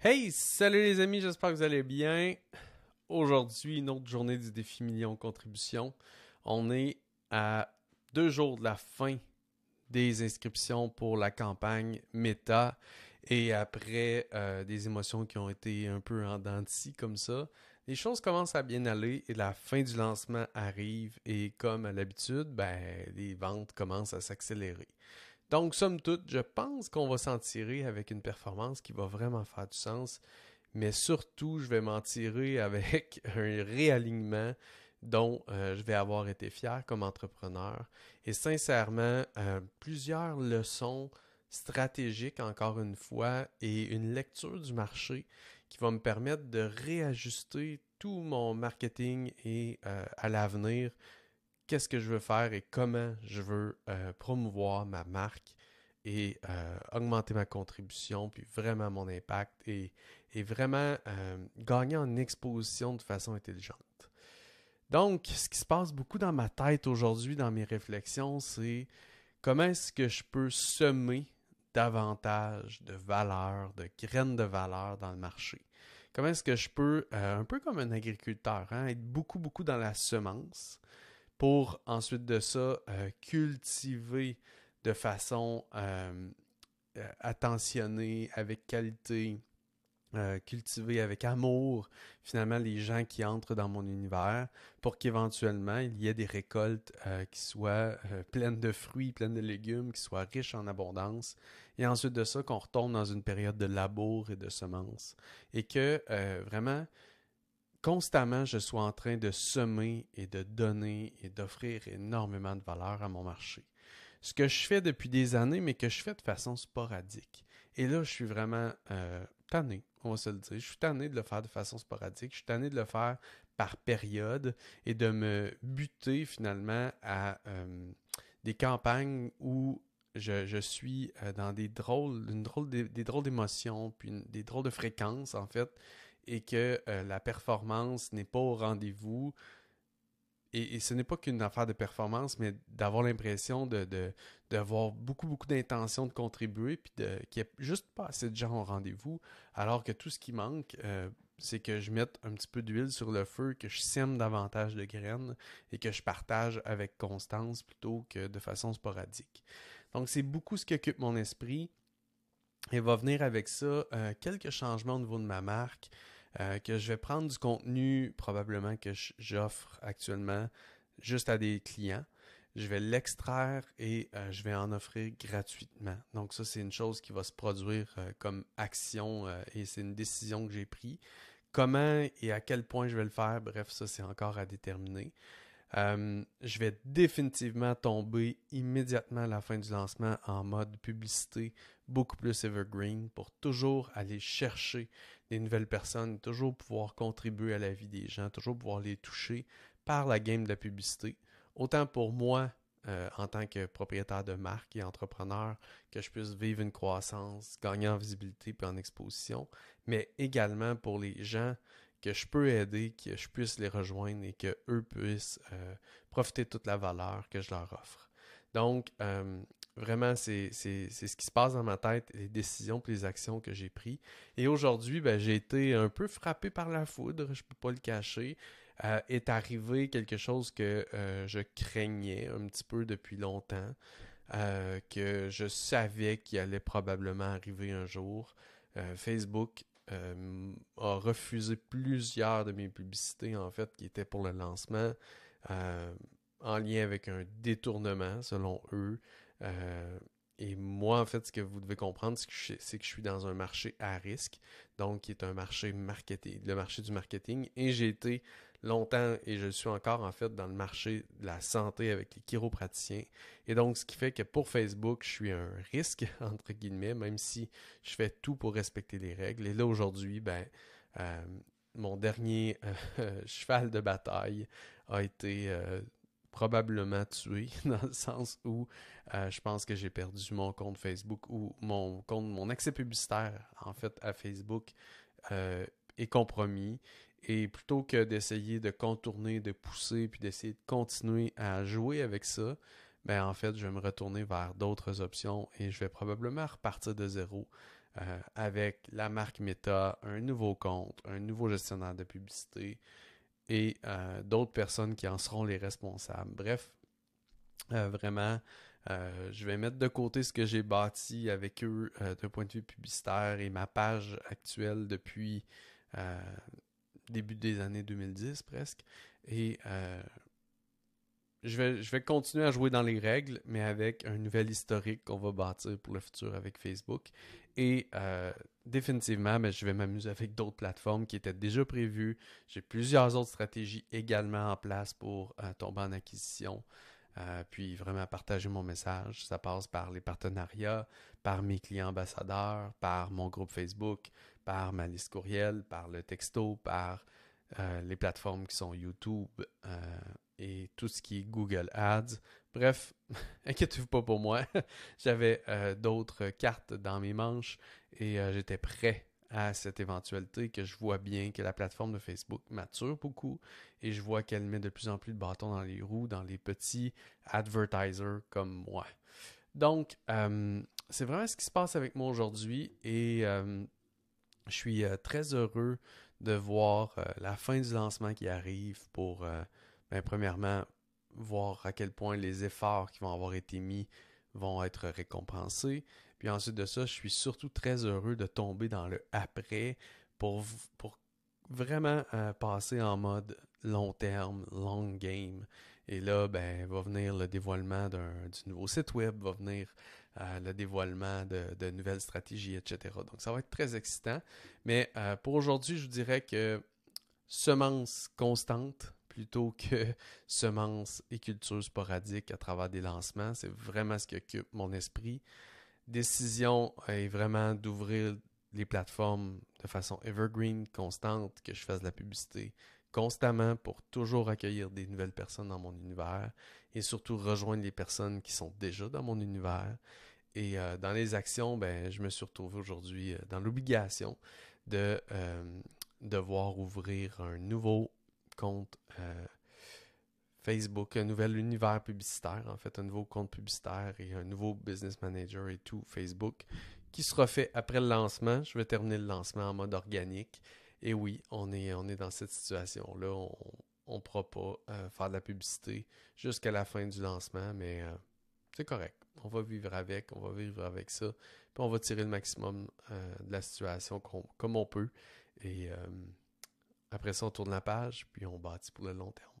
Hey, salut les amis, j'espère que vous allez bien. Aujourd'hui, une autre journée du défi million contribution. On est à deux jours de la fin des inscriptions pour la campagne Meta et après euh, des émotions qui ont été un peu en comme ça, les choses commencent à bien aller et la fin du lancement arrive et comme à l'habitude, ben, les ventes commencent à s'accélérer. Donc, somme toute, je pense qu'on va s'en tirer avec une performance qui va vraiment faire du sens, mais surtout, je vais m'en tirer avec un réalignement dont euh, je vais avoir été fier comme entrepreneur. Et sincèrement, euh, plusieurs leçons stratégiques, encore une fois, et une lecture du marché qui va me permettre de réajuster tout mon marketing et euh, à l'avenir qu'est-ce que je veux faire et comment je veux euh, promouvoir ma marque et euh, augmenter ma contribution, puis vraiment mon impact et, vraiment euh, gagner en exposition de façon intelligente. Donc, ce qui se passe beaucoup dans ma tête aujourd'hui, dans mes réflexions, c'est comment est-ce que je peux semer davantage de valeur, de graines de valeur dans le marché? Comment est-ce que je peux, un peu comme un agriculteur, hein, être beaucoup, beaucoup dans la semence, pour ensuite de ça euh, cultiver de façon euh, euh, attentionnée, avec qualité, cultiver avec amour finalement les gens qui entrent dans mon univers pour qu'éventuellement il y ait des récoltes qui soient pleines de fruits, pleines de légumes, qui soient riches en abondance. Et ensuite de ça qu'on retombe dans une période de labour et de semences. Et que vraiment constamment, je sois en train de semer et de donner et d'offrir énormément de valeur à mon marché. Ce que je fais depuis des années, mais que je fais de façon sporadique. Et là, je suis vraiment euh, tanné, on va se le dire. Je suis tanné de le faire de façon sporadique. Je suis tanné de le faire par période et de me buter finalement à euh, des campagnes où je, suis euh, dans des drôles, drôle des, drôles d'émotions, puis des drôles de fréquences, en fait, et que euh, la performance n'est pas au rendez-vous. Et, ce n'est pas qu'une affaire de performance, mais d'avoir l'impression d'avoir beaucoup, beaucoup d'intention de contribuer, puis qu'il n'y ait juste pas assez de gens au rendez-vous, alors que tout ce qui manque, euh, c'est que je mette un petit peu d'huile sur le feu, que je sème davantage de graines et que je partage avec constance plutôt que de façon sporadique. Donc, c'est beaucoup ce qui occupe mon esprit. Et va venir avec ça euh, quelques changements au niveau de ma marque, euh, que je vais prendre du contenu probablement que j'offre actuellement juste à des clients. Je vais l'extraire et euh, je vais en offrir gratuitement. Donc ça, c'est une chose qui va se produire comme action et c'est une décision que j'ai prise. Comment et à quel point je vais le faire, bref, ça, c'est encore à déterminer. Je vais définitivement tomber immédiatement à la fin du lancement en mode publicité beaucoup plus evergreen pour toujours aller chercher des nouvelles personnes, toujours pouvoir contribuer à la vie des gens, toujours pouvoir les toucher par la game de la publicité. Autant pour moi, euh, en tant que propriétaire de marque et entrepreneur, que je puisse vivre une croissance, gagner en visibilité et en exposition, mais également pour les gens que je peux aider, que je puisse les rejoindre et qu'eux puissent euh, profiter de toute la valeur que je leur offre. Donc, euh, Vraiment, c'est ce qui se passe dans ma tête, les décisions et les actions que j'ai prises. Et aujourd'hui, ben, j'ai été un peu frappé par la foudre, je ne peux pas le cacher. Euh, est arrivé quelque chose que je craignais un petit peu depuis longtemps, que je savais qu'il allait probablement arriver un jour. Facebook a refusé plusieurs de mes publicités, en fait, qui étaient pour le lancement, en lien avec un détournement, selon eux. Euh, et moi, en fait, ce que vous devez comprendre, c'est que, je, suis dans un marché à risque, donc qui est un marché marketing, le marché du marketing. Et j'ai été longtemps, et je suis encore en fait dans le marché de la santé avec les chiropraticiens. Et donc, ce qui fait que pour Facebook, je suis un risque, entre guillemets, même si je fais tout pour respecter les règles. Et là, aujourd'hui, ben, euh, mon dernier euh, cheval de bataille a été probablement tué dans le sens où euh, je pense que j'ai perdu mon compte Facebook ou mon compte, mon accès publicitaire en fait à Facebook euh, est compromis. Et plutôt que d'essayer de contourner, de pousser, puis d'essayer de continuer à jouer avec ça, ben en fait, je vais me retourner vers d'autres options et je vais probablement repartir de zéro avec la marque Meta, un nouveau compte, un nouveau gestionnaire de publicité et d'autres personnes qui en seront les responsables. Bref, vraiment, je vais mettre de côté ce que j'ai bâti avec eux d'un point de vue publicitaire et ma page actuelle depuis début des années 2010 presque. Et euh, je, vais, je vais continuer à jouer dans les règles, mais avec un nouvel historique qu'on va bâtir pour le futur avec Facebook. Et euh, définitivement, ben, je vais m'amuser avec d'autres plateformes qui étaient déjà prévues. J'ai plusieurs autres stratégies également en place pour euh, tomber en acquisition. puis vraiment partager mon message. Ça passe par les partenariats, par mes clients ambassadeurs, par mon groupe Facebook, par ma liste courriel, par le texto, par euh, les plateformes qui sont YouTube euh, et tout ce qui est Google Ads. Bref, inquiétez-vous pas pour moi. J'avais euh, d'autres cartes dans mes manches et j'étais prêt à cette éventualité que je vois bien que la plateforme de Facebook mature beaucoup et je vois qu'elle met de plus en plus de bâtons dans les roues dans les petits advertisers comme moi. Donc, c'est vraiment ce qui se passe avec moi aujourd'hui et je suis euh, très heureux de voir euh, la fin du lancement qui arrive pour, euh, ben, premièrement, voir à quel point les efforts qui vont avoir été mis vont être récompensés. Puis ensuite de ça, je suis surtout très heureux de tomber dans le après pour, pour vraiment passer en mode long terme, long game. Et là, ben, va venir le dévoilement du nouveau site web, va venir le dévoilement de, nouvelles stratégies, etc. Donc, ça va être très excitant. Mais euh, pour aujourd'hui, je vous dirais que semence constante plutôt que semence et culture sporadique à travers des lancements, c'est vraiment ce qui occupe mon esprit. Décision est vraiment d'ouvrir les plateformes de façon evergreen, constante, que je fasse de la publicité constamment pour toujours accueillir des nouvelles personnes dans mon univers et surtout rejoindre les personnes qui sont déjà dans mon univers et euh, dans les actions, ben, je me suis retrouvé aujourd'hui euh, dans l'obligation de euh, devoir ouvrir un nouveau compte Facebook, un nouvel univers publicitaire, en fait, un nouveau compte publicitaire et un nouveau business manager et tout Facebook qui sera fait après le lancement. Je vais terminer le lancement en mode organique. Et oui, on est, on est dans cette situation-là. On ne pourra pas faire de la publicité jusqu'à la fin du lancement, mais c'est correct on va vivre avec, on va vivre avec ça, puis on va tirer le maximum euh, de la situation comme on peut. Et euh, après ça, on tourne la page, puis on bâtit pour le long terme.